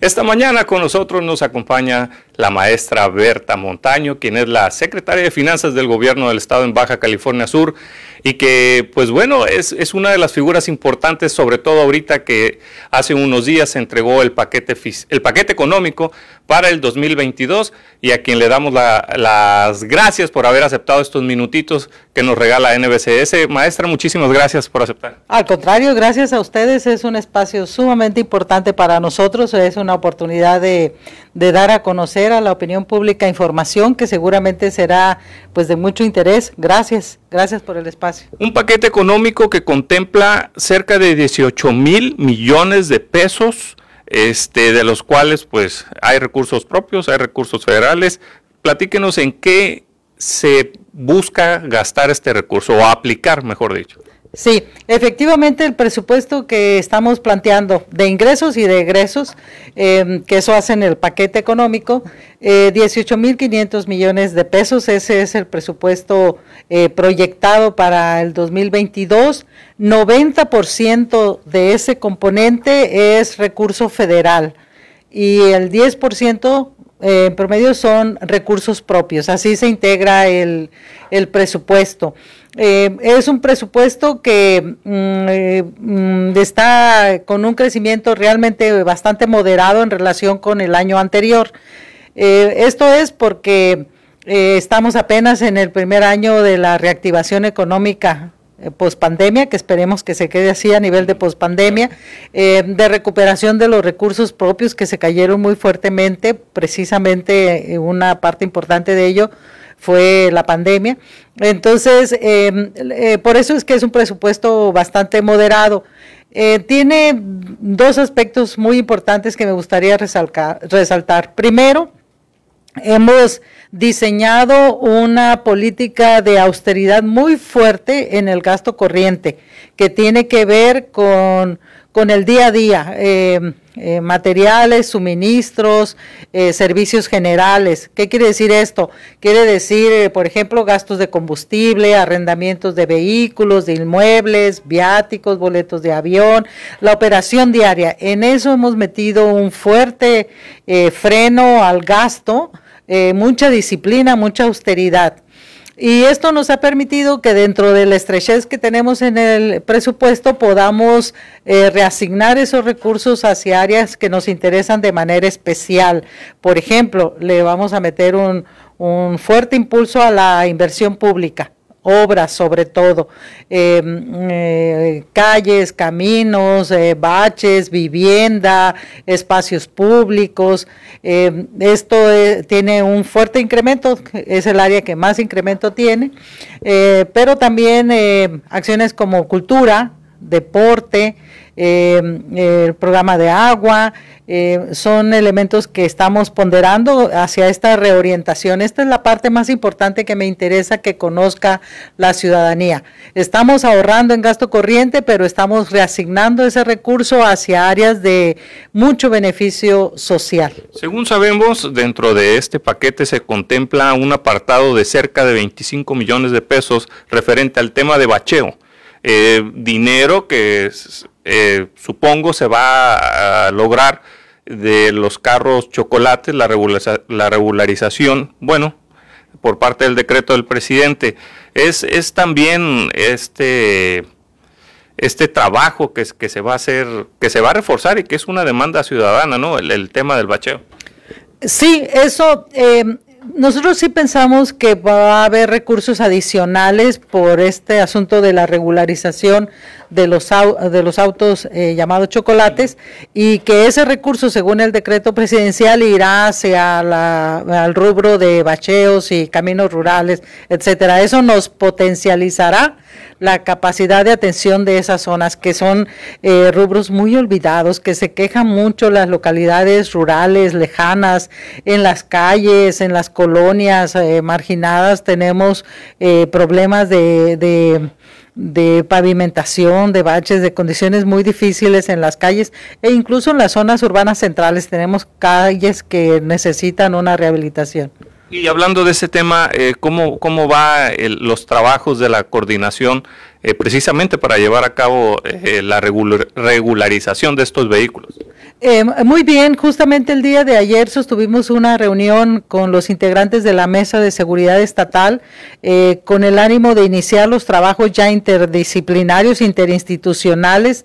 Esta mañana con nosotros nos acompaña la maestra Berta Montaño, quien es la secretaria de Finanzas del Gobierno del Estado en Baja California Sur y que, pues bueno, es, es una de las figuras importantes, sobre todo ahorita que hace unos días se entregó el paquete, el paquete económico para el 2022 y a quien le damos las gracias por haber aceptado estos minutitos que nos regala NBCS. Maestra, muchísimas gracias por aceptar. Al contrario, gracias a ustedes. Es un espacio sumamente importante para nosotros. Es una oportunidad de, dar a conocer a la opinión pública información que seguramente será pues de mucho interés. Gracias, gracias por el espacio. Un paquete económico que contempla cerca de 18 mil millones de pesos, este, de los cuales pues hay recursos propios, hay recursos federales. Platíquenos en qué se busca gastar este recurso o aplicar, mejor dicho. Sí, efectivamente el presupuesto que estamos planteando de ingresos y de egresos, em, que eso hace en el paquete económico, eh, 18.500 millones de pesos, ese es el presupuesto eh, proyectado para el 2022. 90% de ese componente es recurso federal y el 10% eh, en promedio son recursos propios, así se integra el, el presupuesto. Eh, es un presupuesto que mm, eh, mm, está con un crecimiento realmente bastante moderado en relación con el año anterior. Eh, esto es porque estamos apenas en el primer año de la reactivación económica pospandemia, que esperemos que se quede así a nivel de pospandemia, de recuperación de los recursos propios que se cayeron muy fuertemente, precisamente una parte importante de ello fue la pandemia. Entonces, em, eh, por eso es que es un presupuesto bastante moderado. Eh, tiene dos aspectos muy importantes que me gustaría resaltar. Primero, hemos diseñado una política de austeridad muy fuerte en el gasto corriente, que tiene que ver con, con el día a día. Em, eh, materiales, suministros, eh, servicios generales. ¿Qué quiere decir esto? Quiere decir, eh, por ejemplo, gastos de combustible, arrendamientos de vehículos, de inmuebles, viáticos, boletos de avión, la operación diaria. En eso hemos metido un fuerte freno al gasto, mucha disciplina, mucha austeridad. Y esto nos ha permitido que dentro de la estrechez que tenemos en el presupuesto podamos eh, reasignar esos recursos hacia áreas que nos interesan de manera especial. Por ejemplo, le vamos a meter un, un fuerte impulso a la inversión pública obras sobre todo, em, eh, calles, caminos, eh, baches, vivienda, espacios públicos. Em, esto eh, tiene un fuerte incremento, es el área que más incremento tiene, pero también acciones como cultura, deporte, el programa de agua, eh, son elementos que estamos ponderando hacia esta reorientación. Esta es la parte más importante que me interesa que conozca la ciudadanía. Estamos ahorrando en gasto corriente, pero estamos reasignando ese recurso hacia áreas de mucho beneficio social. Según sabemos, dentro de este paquete se contempla un apartado de cerca de 25 millones de pesos referente al tema de bacheo. Eh, dinero que eh, supongo se va a lograr de los carros chocolates, la, la regularización, bueno, por parte del decreto del presidente, es, es también este, este trabajo que, se va a hacer, que se va a reforzar y que es una demanda ciudadana, ¿no? El, tema del bacheo. Sí, eso, eh, nosotros sí pensamos que va a haber recursos adicionales por este asunto de la regularización de los, de los autos eh, llamados chocolates y que ese recurso, según el decreto presidencial, irá hacia la, al rubro de bacheos y caminos rurales, etcétera. Eso nos potencializará la capacidad de atención de esas zonas, que son eh, rubros muy olvidados, que se quejan mucho las localidades rurales, lejanas, en las calles, en las colonias eh, marginadas, tenemos problemas de de pavimentación, de baches, de condiciones muy difíciles en las calles e incluso en las zonas urbanas centrales tenemos calles que necesitan una rehabilitación. Y hablando de ese tema, eh, ¿cómo, ¿cómo va los trabajos de la coordinación eh, precisamente para llevar a cabo eh, la regularización de estos vehículos? Muy bien, justamente el día de ayer sostuvimos una reunión con los integrantes de la Mesa de Seguridad Estatal con el ánimo de iniciar los trabajos ya interdisciplinarios, interinstitucionales,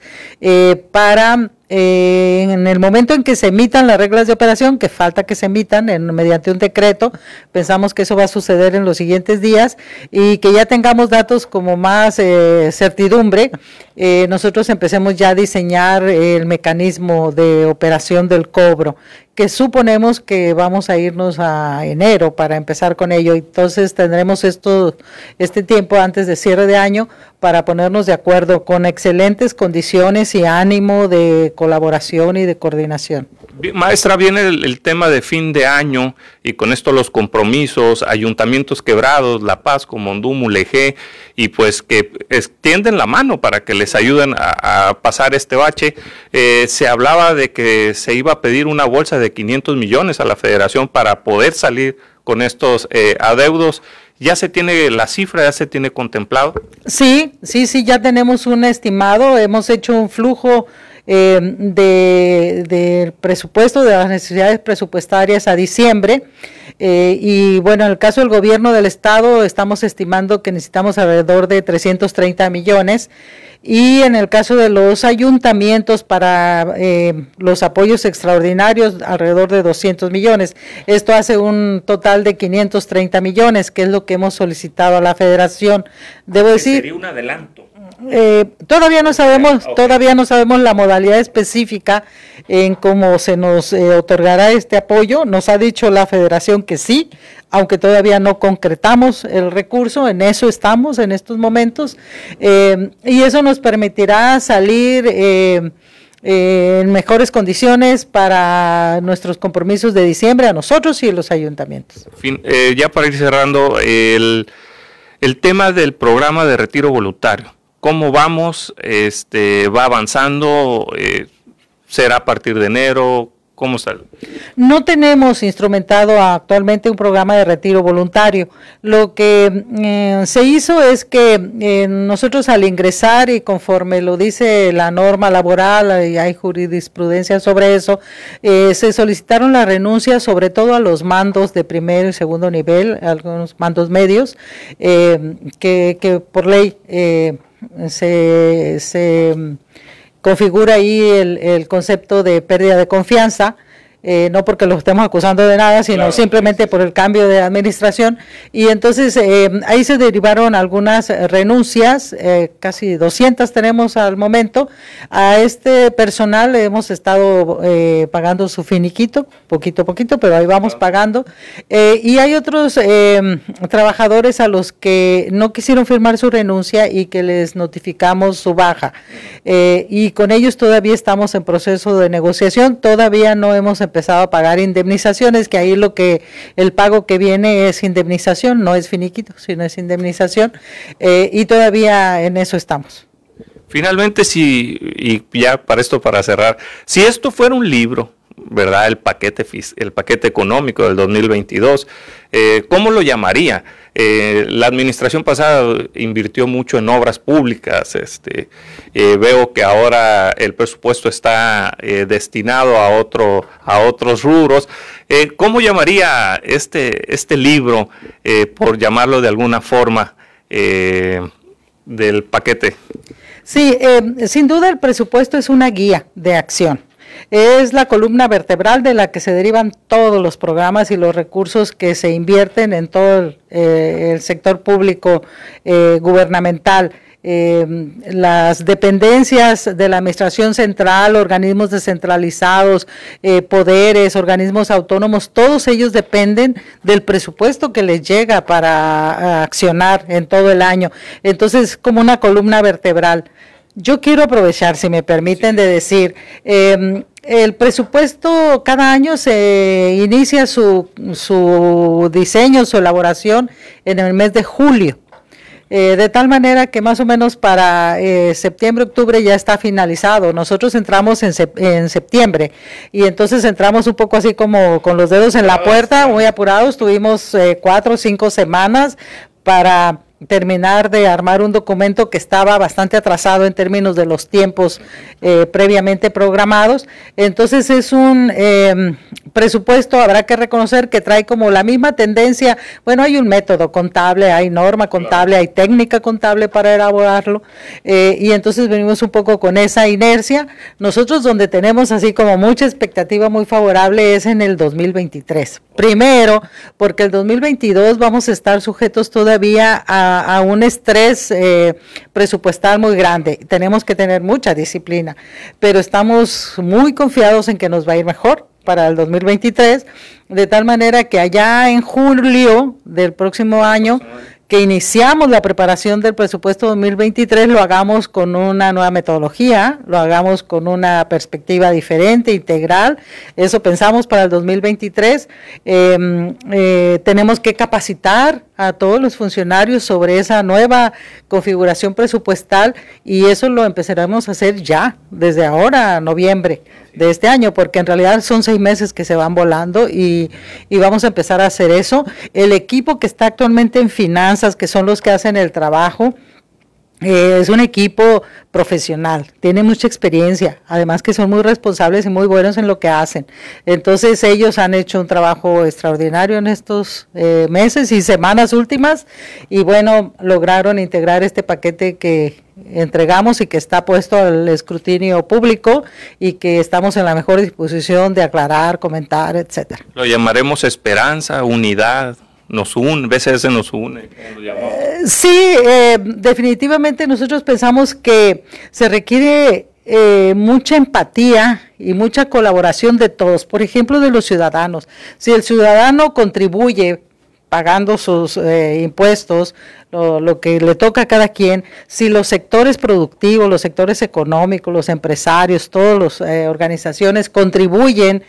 para eh, en el momento en que se emitan las reglas de operación, que falta que se emitan en, mediante un decreto, pensamos que eso va a suceder en los siguientes días y que ya tengamos datos como más eh, certidumbre, eh, nosotros empecemos ya a diseñar el mecanismo de operación del cobro que suponemos que vamos a irnos a enero para empezar con ello. Entonces tendremos esto, este tiempo antes de cierre de año para ponernos de acuerdo con excelentes condiciones y ánimo de colaboración y de coordinación. Maestra, viene el, tema de fin de año y con esto los compromisos, ayuntamientos quebrados, La Paz, Comondú, Mulegé, y pues que extienden la mano para que les ayuden a, pasar este bache. Eh, se hablaba de que se iba a pedir una bolsa de 500 millones a la federación para poder salir con estos eh, adeudos. ¿Ya se tiene la cifra, ya se tiene contemplado? Sí, sí, sí, ya tenemos un estimado, hemos hecho un flujo eh, del presupuesto, de las necesidades presupuestarias a diciembre. Eh, y bueno, en el caso del gobierno del estado estamos estimando que necesitamos alrededor de 330 millones y en el caso de los ayuntamientos para eh, los apoyos extraordinarios alrededor de 200 millones. Esto hace un total de 530 millones, que es lo que hemos solicitado a la federación. Debo decir... Sería un adelanto. Eh, todavía no sabemos, todavía no sabemos la modalidad específica en cómo se nos eh, otorgará este apoyo. Nos ha dicho la Federación que sí, aunque todavía no concretamos el recurso. En eso estamos en estos momentos eh, y eso nos permitirá salir. en mejores condiciones para nuestros compromisos de diciembre a nosotros y los ayuntamientos. ya para ir cerrando, el, el tema del programa de retiro voluntario cómo vamos, este, va avanzando, eh, será a partir de enero, ¿Cómo? No tenemos instrumentado actualmente un programa de retiro voluntario. Lo que eh, se hizo es que eh, nosotros al ingresar y conforme lo dice la norma laboral y hay jurisprudencia sobre eso, se solicitaron la renuncia sobre todo a los mandos de primero y segundo nivel, algunos mandos medios, que, que, por ley se, se configura ahí el, el, concepto de pérdida de confianza eh, no porque lo estemos acusando de nada, sino simplemente por el cambio de administración. Y entonces eh, ahí se derivaron algunas renuncias, eh, casi 200 tenemos al momento. A este personal hemos estado pagando su finiquito, poquito a poquito, pero ahí vamos pagando. y hay otros trabajadores a los que no quisieron firmar su renuncia y que les notificamos su baja. y con ellos todavía estamos en proceso de negociación, todavía no hemos empezado empezado a pagar indemnizaciones, que ahí lo que el pago que viene es indemnización, no es finiquito, sino es indemnización, eh, y todavía en eso estamos. Finalmente, si, y ya para esto, para cerrar, si esto fuera un libro, ¿verdad? El paquete, el paquete económico del 2022, eh, ¿cómo lo llamaría? Eh, la administración pasada invirtió mucho en obras públicas. Este, eh, veo que ahora el presupuesto está destinado a, otro, a otros rubros. ¿Cómo llamaría este, este libro, por llamarlo de alguna forma, del paquete? Sí, sin duda el presupuesto es una guía de acción. Es la columna vertebral de la que se derivan todos los programas y los recursos que se invierten en todo el, eh, sector público eh, gubernamental. Eh, las dependencias de la Administración Central, organismos descentralizados, poderes, organismos autónomos, todos ellos dependen del presupuesto que les llega para accionar en todo el año. Entonces, como una columna vertebral. Yo quiero aprovechar, si me permiten, de decir, em, el presupuesto cada año se inicia su, su diseño, su elaboración en el mes de julio. Eh, de tal manera que más o menos para eh, septiembre, octubre ya está finalizado. Nosotros entramos en, en, septiembre y entonces entramos un poco así como con los dedos en la puerta, muy apurados. Tuvimos eh, cuatro o cinco semanas para terminar de armar un documento que estaba bastante atrasado en términos de los tiempos eh, previamente programados. Entonces es un em, presupuesto, habrá que reconocer que trae como la misma tendencia, bueno, hay un método contable, hay norma contable, hay técnica contable para elaborarlo, eh, y entonces venimos un poco con esa inercia. Nosotros donde tenemos así como mucha expectativa muy favorable es en el 2023. Primero, porque el 2022 vamos a estar sujetos todavía a a, un estrés eh, presupuestal muy grande. Tenemos que tener mucha disciplina, pero estamos muy confiados en que nos va a ir mejor para el 2023, de tal manera que allá en julio del próximo año que iniciamos la preparación del presupuesto 2023 lo hagamos con una nueva metodología, lo hagamos con una perspectiva diferente, integral. Eso pensamos para el 2023. Em, eh, tenemos que capacitar a todos los funcionarios sobre esa nueva configuración presupuestal y eso lo empezaremos a hacer ya, desde ahora, noviembre de este año, porque en realidad son seis meses que se van volando y, y vamos a empezar a hacer eso. El equipo que está actualmente en finanzas, que son los que hacen el trabajo, eh, es un equipo profesional, tiene mucha experiencia, además que son muy responsables y muy buenos en lo que hacen. Entonces ellos han hecho un trabajo extraordinario en estos eh, meses y semanas últimas y bueno, lograron integrar este paquete que entregamos y que está puesto al escrutinio público y que estamos en la mejor disposición de aclarar, comentar, etcétera. Lo llamaremos esperanza, unidad nos une, veces nos une. Sí, eh, definitivamente nosotros pensamos que se requiere eh, mucha empatía y mucha colaboración de todos, por ejemplo, de los ciudadanos. Si el ciudadano contribuye pagando sus eh, impuestos, lo, que le toca a cada quien, si los sectores productivos, los sectores económicos, los empresarios, todas las eh, organizaciones contribuyen,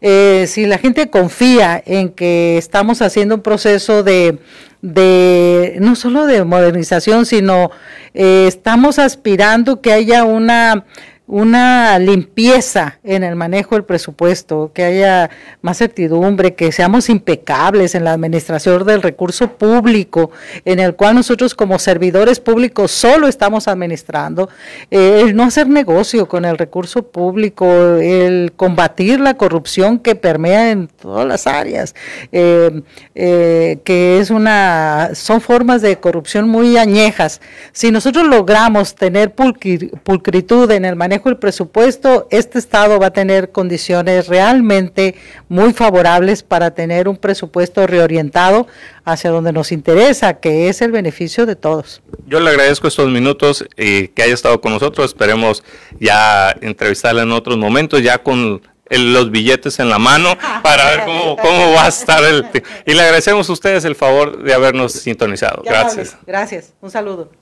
eh, si la gente confía en que estamos haciendo un proceso de, de no solo de modernización, sino estamos aspirando que haya una una limpieza en el manejo del presupuesto, que haya más certidumbre, que seamos impecables en la administración del recurso público, en el cual nosotros como servidores públicos solo estamos administrando, eh, el no hacer negocio con el recurso público, el combatir la corrupción que permea en todas las áreas, eh, eh, que es una, son formas de corrupción muy añejas. Si nosotros logramos tener pulcritud en el manejo el presupuesto, este Estado va a tener condiciones realmente muy favorables para tener un presupuesto reorientado hacia donde nos interesa, que es el beneficio de todos. Yo le agradezco estos minutos y que haya estado con nosotros. Esperemos ya entrevistarla en otros momentos, ya con los billetes en la mano para ver cómo, cómo va a estar el... Y le agradecemos a ustedes el favor de habernos sintonizado. Gracias. Gracias. Un saludo.